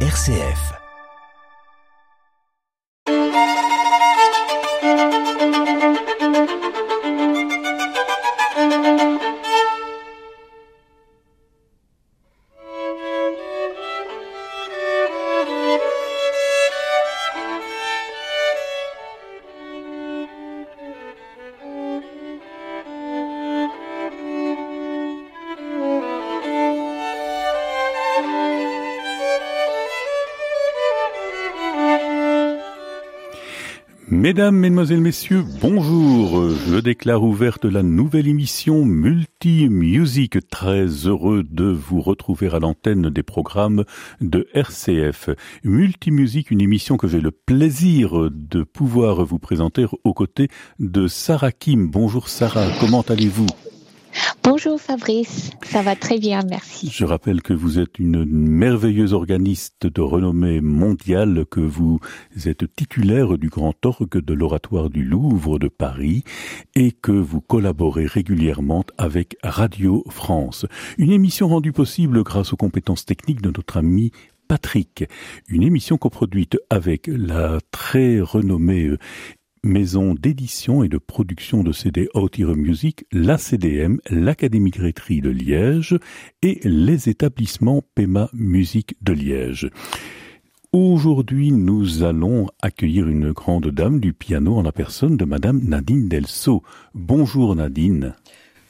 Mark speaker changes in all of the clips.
Speaker 1: RCF.
Speaker 2: Mesdames, Mesdemoiselles, Messieurs, bonjour. Je déclare ouverte la nouvelle émission Multi Music. Très heureux de vous retrouver à l'antenne des programmes de RCF. Multi Music, une émission que j'ai le plaisir de pouvoir vous présenter aux côtés de Sarah Kim. Bonjour Sarah, comment allez-vous?
Speaker 3: Bonjour Fabrice, ça va très bien, merci.
Speaker 2: Je rappelle que vous êtes une merveilleuse organiste de renommée mondiale, que vous êtes titulaire du grand orgue de l'Oratoire du Louvre de Paris et que vous collaborez régulièrement avec Radio France. Une émission rendue possible grâce aux compétences techniques de notre ami Patrick, une émission coproduite avec la très renommée maison d'édition et de production de CD Outire Music, la CDM, l'Académie Grétry de Liège et les établissements PEMA Musique de Liège. Aujourd'hui, nous allons accueillir une grande dame du piano en la personne de Madame Nadine Delso. Bonjour Nadine.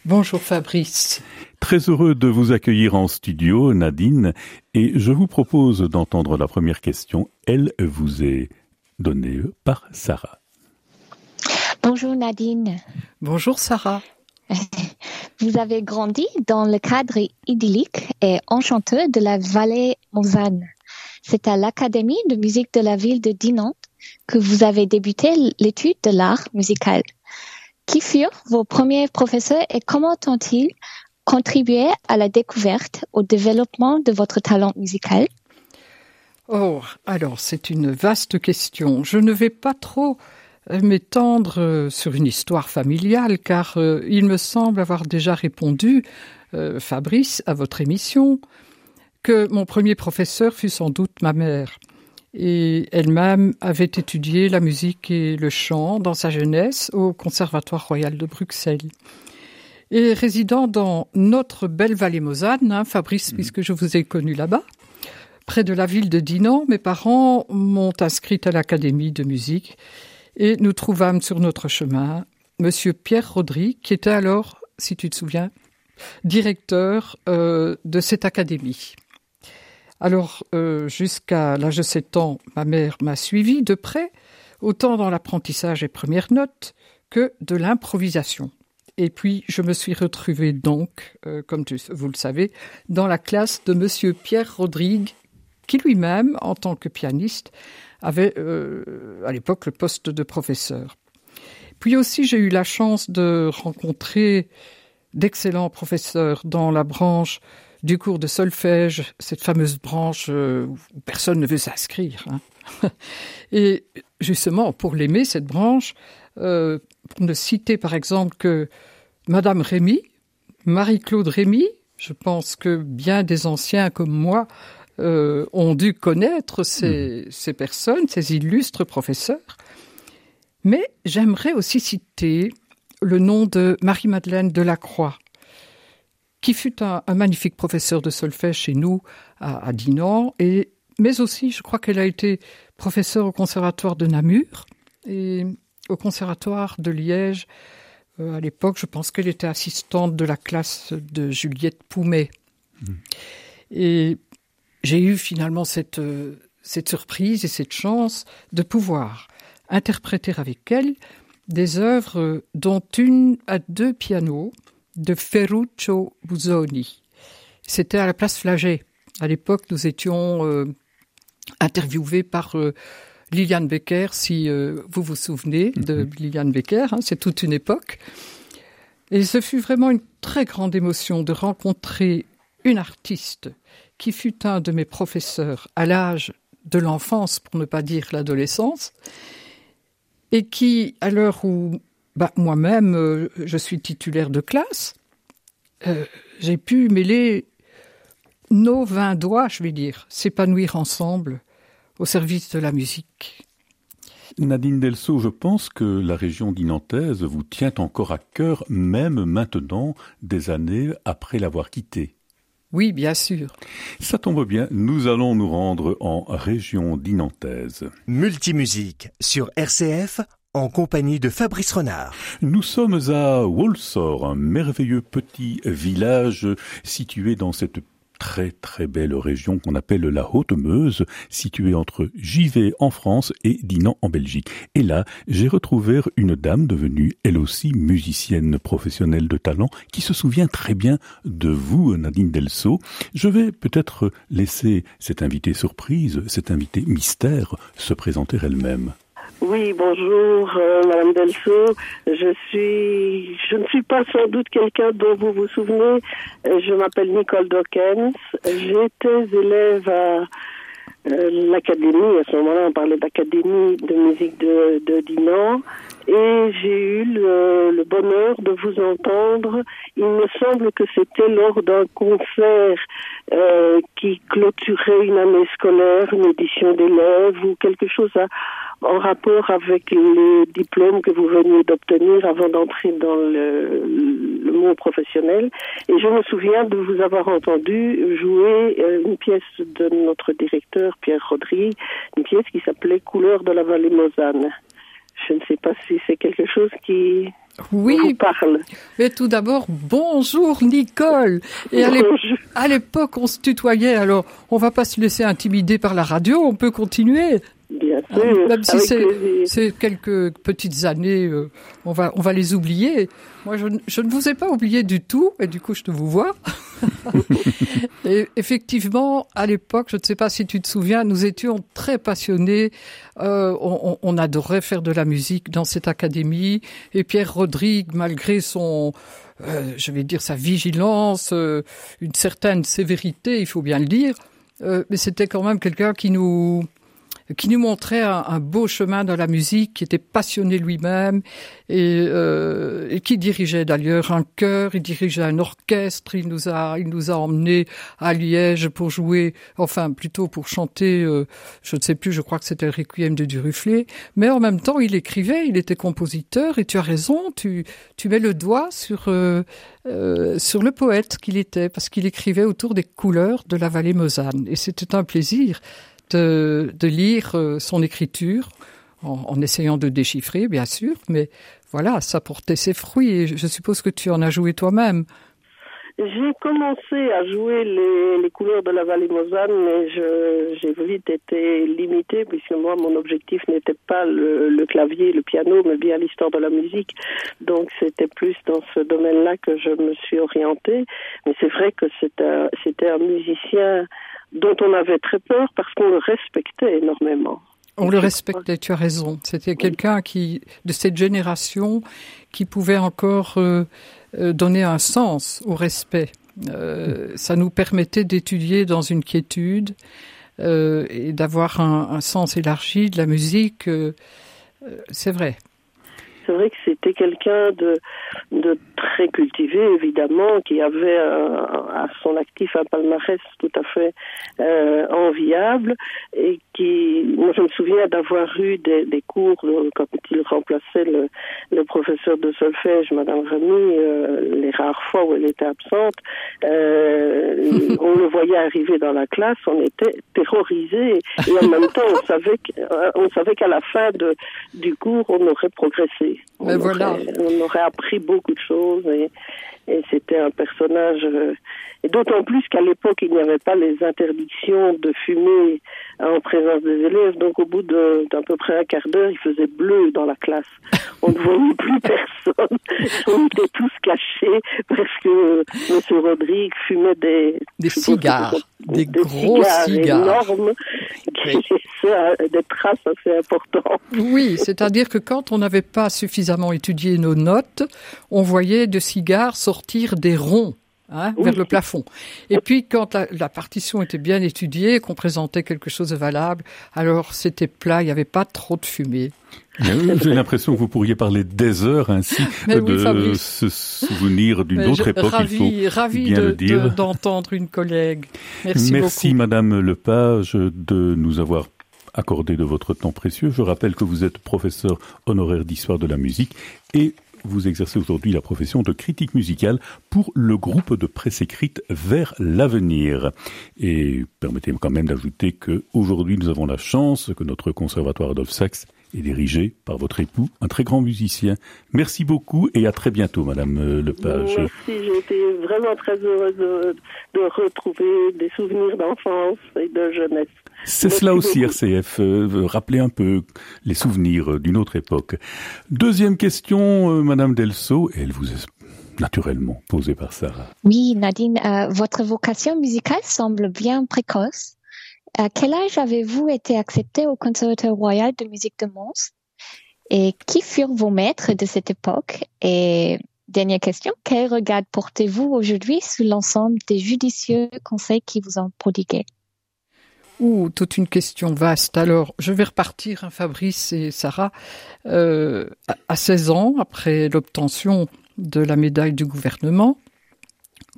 Speaker 4: Bonjour Fabrice.
Speaker 2: Très heureux de vous accueillir en studio, Nadine, et je vous propose d'entendre la première question. Elle vous est donnée par Sarah.
Speaker 3: Bonjour Nadine.
Speaker 4: Bonjour Sarah.
Speaker 3: Vous avez grandi dans le cadre idyllique et enchanteur de la vallée Mosane. C'est à l'Académie de musique de la ville de Dinan que vous avez débuté l'étude de l'art musical. Qui furent vos premiers professeurs et comment ont-ils contribué à la découverte, au développement de votre talent musical?
Speaker 4: Oh, alors c'est une vaste question. Je ne vais pas trop m'étendre euh, sur une histoire familiale, car euh, il me semble avoir déjà répondu, euh, Fabrice, à votre émission, que mon premier professeur fut sans doute ma mère. Et elle-même avait étudié la musique et le chant dans sa jeunesse au Conservatoire royal de Bruxelles. Et résidant dans notre belle vallée Mosane, hein, Fabrice, mmh. puisque je vous ai connu là-bas, près de la ville de Dinan, mes parents m'ont inscrite à l'académie de musique et nous trouvâmes sur notre chemin Monsieur Pierre Rodry, qui était alors, si tu te souviens, directeur euh, de cette académie. Alors, euh, jusqu'à l'âge de 7 ans, ma mère m'a suivi de près, autant dans l'apprentissage et premières notes que de l'improvisation. Et puis, je me suis retrouvée donc, euh, comme vous le savez, dans la classe de Monsieur Pierre Rodrigue, qui lui-même, en tant que pianiste, avait euh, à l'époque le poste de professeur. Puis aussi, j'ai eu la chance de rencontrer d'excellents professeurs dans la branche du cours de solfège, cette fameuse branche euh, où personne ne veut s'inscrire. Hein. Et justement, pour l'aimer, cette branche, euh, pour ne citer par exemple que Madame Rémy, Marie-Claude Rémy, je pense que bien des anciens comme moi euh, ont dû connaître ces, mmh. ces personnes, ces illustres professeurs. Mais j'aimerais aussi citer le nom de Marie-Madeleine Delacroix, qui fut un, un, magnifique professeur de solfège chez nous à, à Dinan, et, mais aussi je crois qu'elle a été professeure au conservatoire de Namur et au conservatoire de Liège. Euh, à l'époque, je pense qu'elle était assistante de la classe de Juliette Poumet. Mmh. Et j'ai eu finalement cette, euh, cette surprise et cette chance de pouvoir interpréter avec elle des œuvres dont une à deux pianos de Ferruccio Busoni. C'était à la place Flagey. À l'époque, nous étions euh, interviewés par euh, Liliane Becker, si euh, vous vous souvenez de mm -hmm. Liliane Becker, hein, c'est toute une époque. Et ce fut vraiment une très grande émotion de rencontrer une artiste qui fut un de mes professeurs à l'âge de l'enfance, pour ne pas dire l'adolescence, et qui, à l'heure où bah, moi-même euh, je suis titulaire de classe, euh, j'ai pu mêler nos vingt doigts, je vais dire, s'épanouir ensemble au service de la musique.
Speaker 2: Nadine Delso, je pense que la région dinantaise vous tient encore à cœur, même maintenant, des années après l'avoir quittée.
Speaker 4: Oui, bien sûr.
Speaker 2: Ça tombe bien, nous allons nous rendre en région dinantaise.
Speaker 1: Multimusique sur RCF en compagnie de Fabrice Renard.
Speaker 2: Nous sommes à Wolsor, un merveilleux petit village situé dans cette très très belle région qu'on appelle la Haute-Meuse, située entre Givet en France et Dinan en Belgique. Et là, j'ai retrouvé une dame devenue elle aussi musicienne professionnelle de talent qui se souvient très bien de vous, Nadine Delso. Je vais peut-être laisser cette invitée surprise, cette invitée mystère se présenter elle-même.
Speaker 5: Oui, bonjour, euh, Madame Delso. Je suis, je ne suis pas sans doute quelqu'un dont vous vous souvenez. Euh, je m'appelle Nicole Dawkins. J'étais élève à euh, l'académie. À ce moment-là, on parlait d'académie de musique de, de Dinan. Et j'ai eu le, bonheur de vous entendre. Il me semble que c'était lors d'un concert euh, qui clôturait une année scolaire, une édition d'élèves ou quelque chose en rapport avec les diplômes que vous veniez d'obtenir avant d'entrer dans le, le, monde professionnel. Et je me souviens de vous avoir entendu jouer euh, une pièce de notre directeur Pierre Rodrigue, une pièce qui s'appelait Couleur de la vallée Mosane. Je ne sais pas si c'est quelque chose qui
Speaker 4: oui,
Speaker 5: vous parle.
Speaker 4: Mais tout d'abord, bonjour Nicole. Et à l'époque, on se tutoyait, alors on va pas se laisser intimider par la radio, on peut continuer.
Speaker 5: Bien sûr. Ah,
Speaker 4: même si c'est quelques petites années, euh, on va on va les oublier. Moi, je, je, ne vous ai pas oublié du tout, et du coup, je te vous vois. et effectivement, à l'époque, je ne sais pas si tu te souviens, nous étions très passionnés. Euh, on, on, adorait faire de la musique dans cette académie. Et Pierre Rodrigue, malgré son euh, je vais dire sa vigilance, euh, une certaine sévérité, il faut bien le dire, euh, mais c'était quand même quelqu'un qui nous qui nous montrait un, beau chemin dans la musique, qui était passionné lui-même et, euh, et, qui dirigeait d'ailleurs un chœur, il dirigeait un orchestre, il nous a, il nous a emmenés à Liège pour jouer, enfin plutôt pour chanter, euh, je ne sais plus, je crois que c'était le Requiem de Duruflé, mais en même temps il écrivait, il était compositeur et tu as raison, tu, tu mets le doigt sur euh, euh, sur le poète qu'il était, parce qu'il écrivait autour des couleurs de la vallée Mosane. Et c'était un plaisir de, lire euh, son écriture, en, essayant de déchiffrer, bien sûr, mais voilà, ça portait ses fruits et je suppose que tu en as joué toi-même.
Speaker 5: J'ai commencé à jouer les, les, couleurs de la vallée Mosane, mais j'ai vite été limitée puisque moi, mon objectif n'était pas le, le, clavier, le piano, mais bien l'histoire de la musique. Donc, c'était plus dans ce domaine-là que je me suis orientée. Mais c'est vrai que c'était un, un musicien dont on avait très peur parce qu'on le respectait énormément.
Speaker 4: On le respectait, tu as raison. C'était quelqu'un qui, de cette génération, qui pouvait encore euh, euh, donner un sens au respect. Euh, ça nous permettait d'étudier dans une quiétude euh, et d'avoir un, un, sens élargi de la musique. C'est vrai
Speaker 5: c'est vrai que c'était quelqu'un de, très cultivé, évidemment, qui avait à son actif un palmarès tout à fait euh, enviable et qui, moi je me souviens d'avoir eu des, cours quand il remplaçait le, professeur de solfège, Madame Remy, euh, les rares fois où elle était absente, euh, on le voyait arriver dans la classe, on était terrorisés et en même temps on savait savait qu'à la fin du cours on aurait progressé.
Speaker 4: Mais on, voilà.
Speaker 5: aurait, on aurait appris beaucoup de choses et, et c'était un personnage euh, et d'autant plus qu'à l'époque il n'y avait pas les interdictions de fumer en présence des élèves. Donc au bout d'à peu près un quart d'heure il faisait bleu dans la classe. On ne voyait plus personne. On était tous cachés parce que monsieur Rodrigue fumait des
Speaker 4: des cigares. des,
Speaker 5: des,
Speaker 4: gros
Speaker 5: cigares,
Speaker 4: cigares.
Speaker 5: énormes oui. des traces assez importantes.
Speaker 4: Oui c'est-à-dire que quand on n'avait pas suffisamment étudié nos notes on voyait de cigares sortir des ronds hein, vers le plafond. Et puis quand la, partition était bien étudiée, qu'on présentait quelque chose de valable, alors c'était plat, il n'y avait pas trop de fumée.
Speaker 2: J'ai l'impression que vous pourriez parler des heures ainsi de se souvenir d'une autre époque.
Speaker 4: Ravi, il faut bien le dire. d'entendre une collègue. Merci,
Speaker 2: Merci Madame Lepage de nous avoir accordé de votre temps précieux. Je rappelle que vous êtes professeur honoraire d'histoire de la musique et vous exercez aujourd'hui la profession de critique musicale pour le groupe de presse écrite Vers l'avenir. Et permettez-moi quand même d'ajouter que aujourd'hui nous avons la chance que notre conservatoire Adolphe est dirigé par votre époux, un très grand musicien. Merci beaucoup et à très bientôt, Madame Lepage.
Speaker 5: Merci, j'ai été vraiment très heureuse de, de retrouver des souvenirs d'enfance et de jeunesse.
Speaker 2: C'est cela aussi, RCF, euh, rappeler un peu les souvenirs d'une autre époque. Deuxième question, euh, Madame Delso, elle vous est naturellement posée par Sarah.
Speaker 3: Oui, Nadine, euh, votre vocation musicale semble bien précoce. À quel âge avez-vous été acceptée au Conservatoire royal de musique de Mons? Et qui furent vos maîtres de cette époque? Et dernière question, quel regard portez-vous aujourd'hui sur l'ensemble des judicieux conseils qui vous ont prodigués?
Speaker 4: Ouh, toute une question vaste. Alors, je vais repartir, hein, Fabrice et Sarah. Euh, à 16 ans, après l'obtention de la médaille du gouvernement,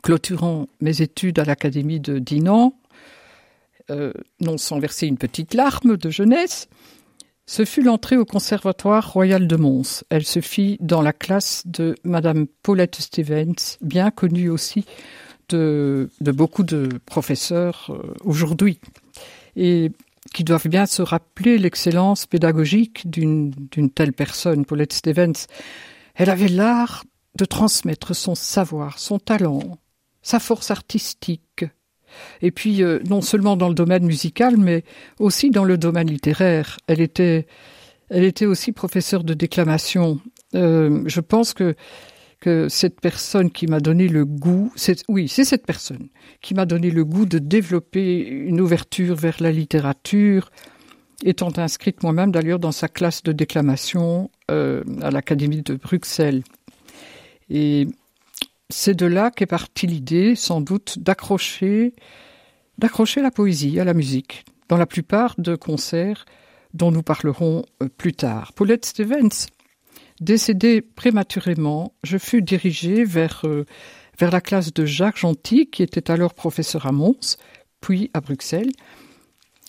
Speaker 4: clôturant mes études à l'Académie de Dinan, euh, non sans verser une petite larme de jeunesse, ce fut l'entrée au Conservatoire royal de Mons. Elle se fit dans la classe de Madame Paulette Stevens, bien connue aussi de, de beaucoup de professeurs euh, aujourd'hui et qui doivent bien se rappeler l'excellence pédagogique d'une telle personne, Paulette Stevens. Elle avait l'art de transmettre son savoir, son talent, sa force artistique, et puis euh, non seulement dans le domaine musical, mais aussi dans le domaine littéraire. Elle était, elle était aussi professeure de déclamation. Euh, je pense que que cette personne qui m'a donné le goût, oui, c'est cette personne qui m'a donné le goût de développer une ouverture vers la littérature, étant inscrite moi-même d'ailleurs dans sa classe de déclamation euh, à l'Académie de Bruxelles. Et c'est de là qu'est partie l'idée, sans doute, d'accrocher, d'accrocher la poésie à la musique, dans la plupart de concerts dont nous parlerons euh, plus tard. Paulette Stevens Décédé prématurément, je fus dirigé vers, euh, vers la classe de Jacques Gentil, qui était alors professeur à Mons, puis à Bruxelles.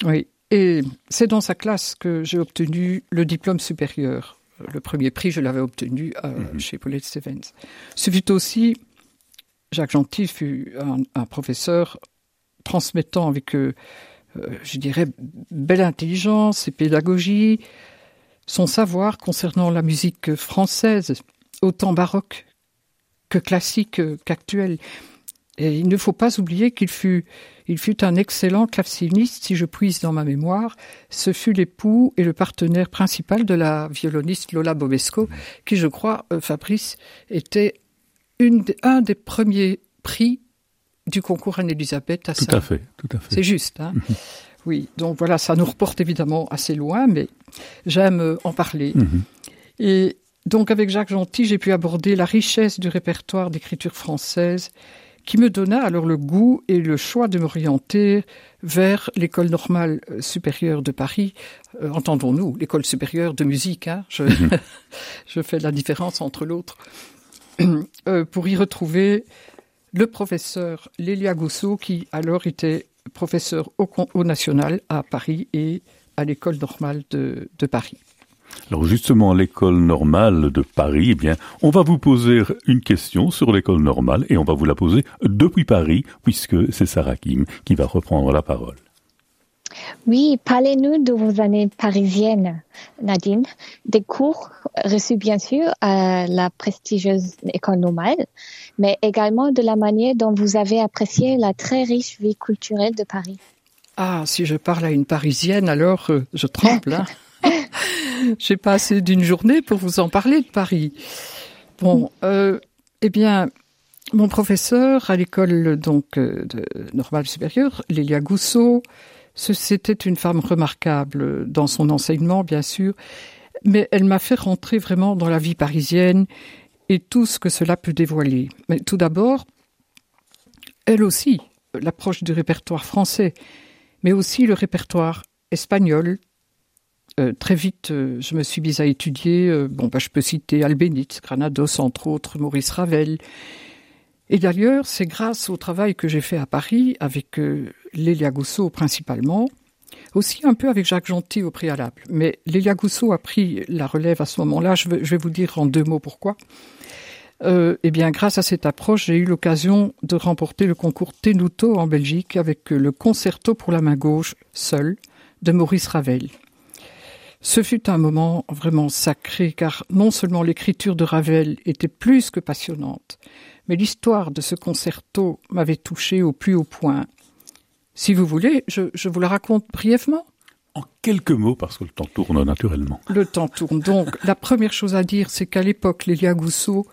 Speaker 4: Oui, et c'est dans sa classe que j'ai obtenu le diplôme supérieur. Le premier prix, je l'avais obtenu euh, mhm. chez Paulette Stevens. Ce fut aussi, Jacques Gentil fut un, professeur transmettant avec, euh, je dirais, belle intelligence et pédagogie, son savoir concernant la musique française, autant baroque que classique qu'actuelle. Et il ne faut pas oublier qu'il fut, il fut un excellent claveciniste, si je puise dans ma mémoire. Ce fut l'époux et le partenaire principal de la violoniste Lola Bobesco, qui, je crois, euh, Fabrice, était une, un des premiers prix du concours Anne-Elisabeth à
Speaker 2: Tout à fait, tout à fait.
Speaker 4: C'est juste, hein. Oui, donc voilà, ça nous reporte évidemment assez loin, mais j'aime euh, en parler. Mhm. Et donc avec Jacques Gentil, j'ai pu aborder la richesse du répertoire d'écriture française qui me donna alors le goût et le choix de m'orienter vers l'école normale euh, supérieure de Paris. Euh, entendons-nous, l'école supérieure de musique, hein je, mhm. je, fais la différence entre l'autre, pour y retrouver le professeur Lélia Gousseau, qui alors était professeur au, national à Paris et à l'école normale de, Paris.
Speaker 2: Alors justement, l'école normale de Paris, eh bien, on va vous poser une question sur l'école normale et on va vous la poser depuis Paris, puisque c'est Sarah Kim qui va reprendre la parole.
Speaker 3: Oui, parlez-nous de vos années parisiennes, Nadine, des cours reçus bien sûr à la prestigieuse école normale, mais également de la manière dont vous avez apprécié la très riche vie culturelle de Paris.
Speaker 4: Ah, si je parle à une Parisienne, alors euh, je tremble. Hein. J'ai pas assez d'une journée pour vous en parler de Paris. Bon, euh, eh bien, mon professeur à l'école donc euh, de normale supérieure, Lélia Gousseau, c'était une femme remarquable dans son enseignement, bien sûr, mais elle m'a fait rentrer vraiment dans la vie parisienne et tout ce que cela peut dévoiler. Mais tout d'abord, elle aussi, l'approche du répertoire français, mais aussi le répertoire espagnol. Euh, très vite, euh, je me suis mise à étudier. Euh, bah, je peux citer Albéniz, Granados, entre autres, Maurice Ravel. Et d'ailleurs, c'est grâce au travail que j'ai fait à Paris avec Lélia Gousseau principalement, aussi un peu avec Jacques Gentil au préalable. Mais Lélia Gousseau a pris la relève à ce moment-là. Je, vais vous dire en deux mots pourquoi. Euh, eh bien, grâce à cette approche, j'ai eu l'occasion de remporter le concours Tenuto en Belgique avec le concerto pour la main gauche seul de Maurice Ravel. Ce fut un moment vraiment sacré car non seulement l'écriture de Ravel était plus que passionnante, mais l'histoire de ce concerto m'avait touché au plus haut point. Si vous voulez, je, je vous la raconte brièvement.
Speaker 2: En quelques mots, parce que le temps tourne naturellement.
Speaker 4: Le temps tourne. Donc, la première chose à dire, c'est qu'à l'époque, Lélia Gousseau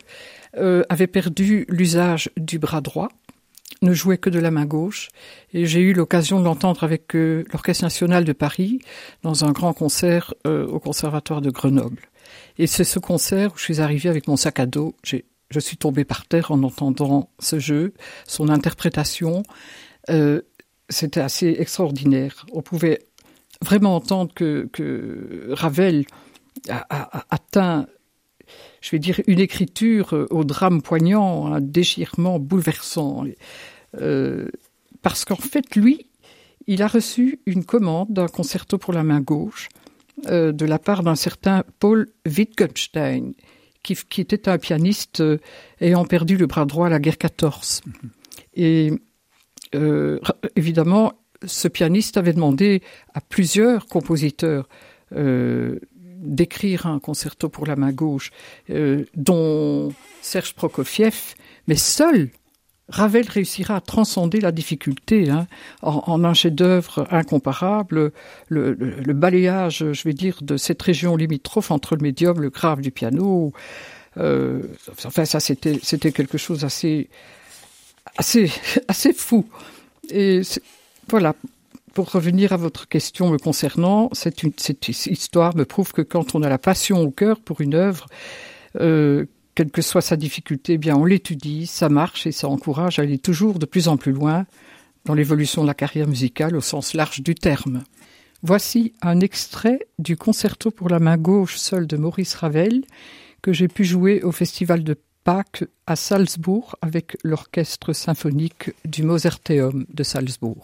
Speaker 4: euh, avait perdu l'usage du bras droit, ne jouait que de la main gauche, et j'ai eu l'occasion de l'entendre avec euh, l'Orchestre national de Paris dans un grand concert euh, au Conservatoire de Grenoble. Et c'est ce concert où je suis arrivée avec mon sac à dos. Je suis tombée par terre en entendant ce jeu, son interprétation. C'était assez extraordinaire. On pouvait vraiment entendre que, que Ravel a atteint je vais dire, une écriture euh, au drame poignant, un déchirement bouleversant. Euh, parce qu'en fait, lui, il a reçu une commande d'un concerto pour la main gauche euh, de la part d'un certain Paul Wittgenstein, qui, était un pianiste ayant perdu le bras droit à la guerre 14. Et évidemment, ce pianiste avait demandé à plusieurs compositeurs d'écrire un concerto pour la main gauche, euh, dont Serge Prokofiev, mais seul Ravel réussira à transcender la difficulté hein, en, un chef-d'œuvre incomparable, le, le, le, balayage, je vais dire, de cette région limitrophe entre le médium, le grave du piano. Euh, enfin, ça, c'était, c'était quelque chose assez, assez, assez fou. Et voilà, pour revenir à votre question me concernant, cette, histoire me prouve que quand on a la passion au cœur pour une œuvre, euh, quelle que soit sa difficulté, eh bien on l'étudie, ça marche et ça encourage à aller toujours de plus en plus loin dans l'évolution de la carrière musicale au sens large du terme. Voici un extrait du concerto pour la main gauche seule de Maurice Ravel que j'ai pu jouer au festival de Pâques à Salzbourg avec l'orchestre symphonique du Mozarteum de Salzbourg.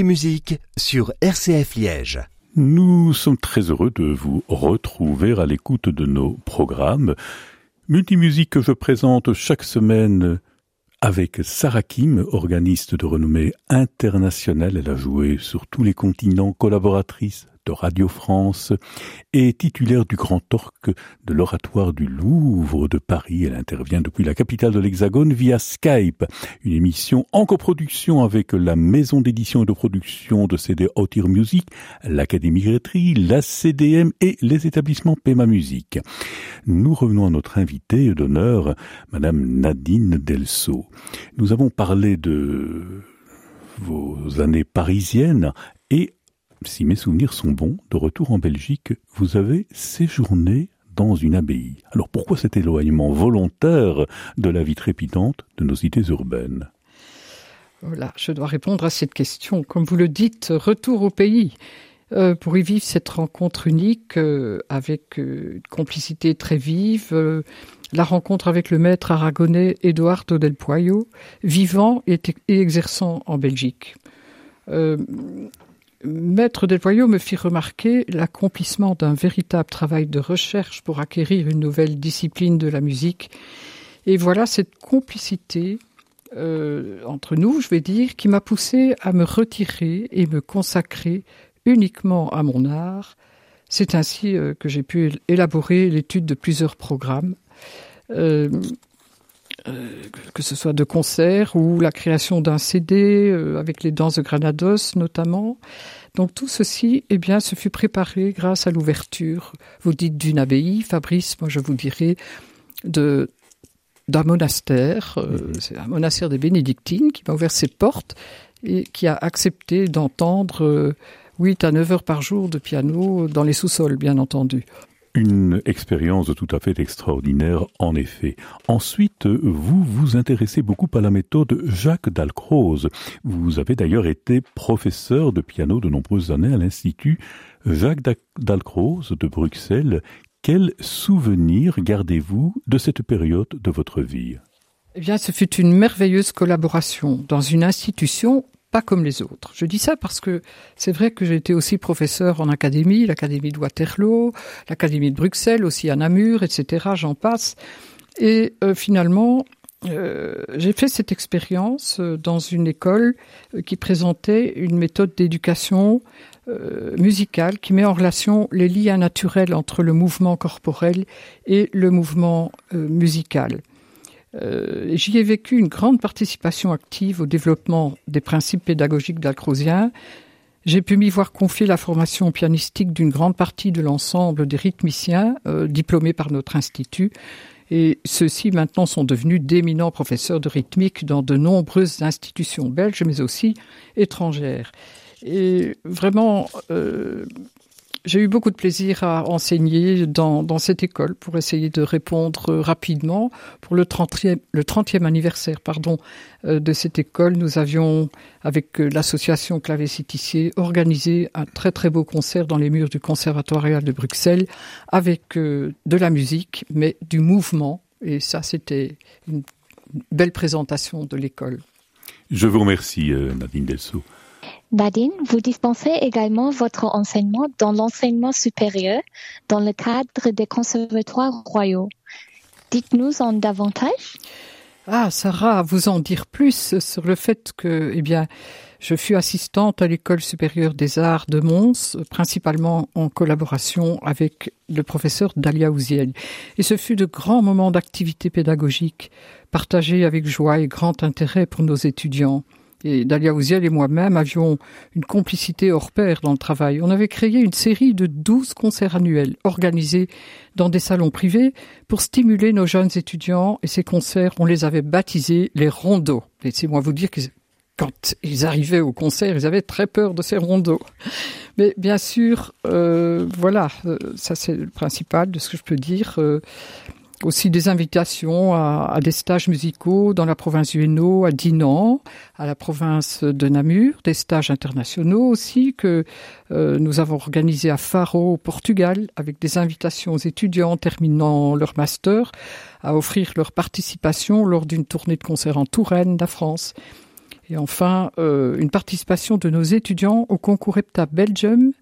Speaker 1: Multimusique sur RCF Liège.
Speaker 2: Nous sommes très heureux de vous retrouver à l'écoute de nos programmes. Multimusique que je présente chaque semaine avec Sarah Kim, organiste de renommée internationale. Elle a joué sur tous les continents, collaboratrice Radio France et titulaire du Grand Orque de l'Oratoire du Louvre de Paris. Elle intervient depuis la capitale de l'Hexagone via Skype, une émission en coproduction avec la maison d'édition et de production de CD Autir Music, l'Académie Grétry, la CDM et les établissements Pema Musique. Nous revenons à notre invitée d'honneur, Madame Nadine Delso. Nous avons parlé de vos années parisiennes et si mes souvenirs sont bons, de retour en Belgique, vous avez séjourné dans une abbaye. Alors pourquoi cet éloignement volontaire de la vie trépidante de nos cités urbaines?
Speaker 4: Voilà, je dois répondre à cette question. Comme vous le dites, retour au pays. Euh, pour y vivre cette rencontre unique euh, avec euh, une complicité très vive, la rencontre avec le maître aragonais Eduardo del Puayo, vivant et exerçant en Belgique. Maître Delvoyau me fit remarquer l'accomplissement d'un véritable travail de recherche pour acquérir une nouvelle discipline de la musique. Et voilà cette complicité euh, entre nous, je vais dire, qui m'a poussé à me retirer et me consacrer uniquement à mon art. C'est ainsi euh, que j'ai pu élaborer l'étude de plusieurs programmes. Euh, que ce soit de concerts ou la création d'un CD euh, avec les danses de Granados notamment. Donc tout ceci, eh bien, se fut préparé grâce à l'ouverture. Vous dites d'une abbaye, Fabrice, moi je vous dirais de d'un monastère. Euh, mhm. C'est un monastère des Bénédictines qui m'a ouvert ses portes et qui a accepté d'entendre 8 à 9 heures par jour de piano dans les sous-sols, bien entendu.
Speaker 2: Une expérience tout à fait extraordinaire, en effet. Ensuite, vous vous intéressez beaucoup à la méthode Jacques Dalcroze. Vous avez d'ailleurs été professeur de piano de nombreuses années à l'Institut Jacques Dalcroze de Bruxelles. Quel souvenir gardez-vous de cette période de votre vie?
Speaker 4: Eh bien, ce fut une merveilleuse collaboration dans une institution pas comme les autres. Je dis ça parce que c'est vrai que j'ai été aussi professeur en académie, l'académie de Waterloo, l'académie de Bruxelles, aussi à Namur, etc. J'en passe. Et euh, finalement, euh, j'ai fait cette expérience euh, dans une école qui présentait une méthode d'éducation musicale qui met en relation les liens naturels entre le mouvement corporel et le mouvement musical. Euh, j'y ai vécu une grande participation active au développement des principes pédagogiques d'Alcrosien. J'ai pu m'y voir confier la formation pianistique d'une grande partie de l'ensemble des rythmiciens euh, diplômés par notre institut. Et ceux-ci maintenant sont devenus d'éminents professeurs de rythmique dans de nombreuses institutions belges, mais aussi étrangères. Et vraiment, euh, j'ai eu beaucoup de plaisir à enseigner dans, cette école pour essayer de répondre rapidement. Pour le 30e, le 30e anniversaire pardon, euh, de cette école, nous avions, avec euh, l'association Clavecitissier, organisé un très très beau concert dans les murs du Conservatoire de Bruxelles avec euh, de la musique, mais du mouvement. Et ça, c'était une belle présentation de l'école.
Speaker 2: Je vous remercie, Nadine Delsou.
Speaker 3: Nadine, vous dispensez également votre enseignement dans l'enseignement supérieur dans le cadre des conservatoires royaux. Dites-nous en davantage.
Speaker 4: Ah, Sarah, vous en dire plus sur le fait que, eh bien, je fus assistante à l'école supérieure des arts de Mons, principalement en collaboration avec le professeur Dalia Ouziel. Et ce fut de grands moments d'activité pédagogique, partagés avec joie et grand intérêt pour nos étudiants. Et Dalia Ouziel et moi-même avions une complicité hors pair dans le travail. On avait créé une série de douze concerts annuels organisés dans des salons privés pour stimuler nos jeunes étudiants et ces concerts, on les avait baptisés les rondeaux. Laissez-moi vous dire que quand ils arrivaient au concert, ils avaient très peur de ces rondeaux. Mais bien sûr, euh, voilà, euh, ça c'est le principal de ce que je peux dire. Euh, aussi des invitations à, à, des stages musicaux dans la province du Hainaut, à Dinan, à la province de Namur, des stages internationaux aussi que euh, nous avons organisés à Faro, au Portugal, avec des invitations aux étudiants terminant leur master à offrir leur participation lors d'une tournée de concert en Touraine, la France. Et enfin, euh, une participation de nos étudiants au concours EPTA Belgium,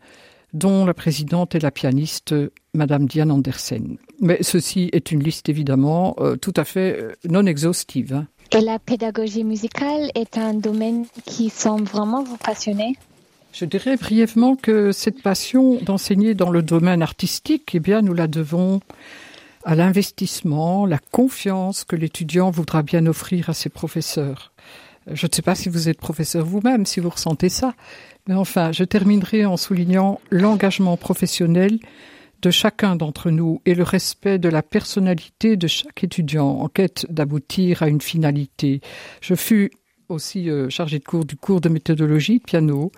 Speaker 4: dont la présidente est la pianiste Madame Diane Andersen. Mais ceci est une liste évidemment euh, tout à fait euh, non exhaustive. Hein.
Speaker 3: Et la pédagogie musicale est un domaine qui semble vraiment vous passionner?
Speaker 4: Je dirais brièvement que cette passion d'enseigner dans le domaine artistique, eh bien, nous la devons à l'investissement, la confiance que l'étudiant voudra bien offrir à ses professeurs. Je ne sais pas si vous êtes professeur vous-même, si vous ressentez ça, mais enfin, je terminerai en soulignant l'engagement professionnel de chacun d'entre nous et le respect de la personnalité de chaque étudiant en quête d'aboutir à une finalité. Je fus aussi euh, chargé de cours du cours de méthodologie de piano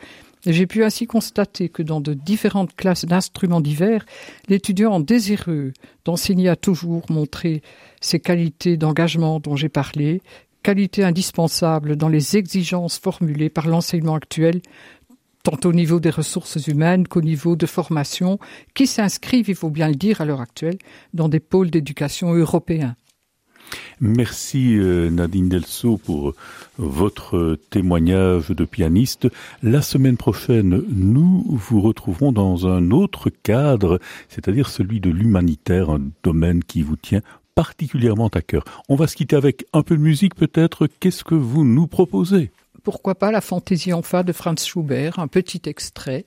Speaker 4: et j'ai pu ainsi constater que dans de différentes classes d'instruments divers, l'étudiant désireux d'enseigner a toujours montré ses qualités d'engagement dont j'ai parlé, qualités indispensables dans les exigences formulées par l'enseignement actuel tant au niveau des ressources humaines qu'au niveau de formation, qui s'inscrivent, il faut bien le dire à l'heure actuelle, dans des pôles d'éducation européens.
Speaker 2: Merci euh, Nadine Delso pour votre témoignage de pianiste. La semaine prochaine, nous vous retrouverons dans un autre cadre, c'est-à-dire celui de l'humanitaire, un domaine qui vous tient particulièrement à cœur. On va se quitter avec un peu de musique peut-être. Qu'est-ce que vous nous proposez?
Speaker 4: Pourquoi pas la fantaisie en fa de Franz Schubert, un petit extrait.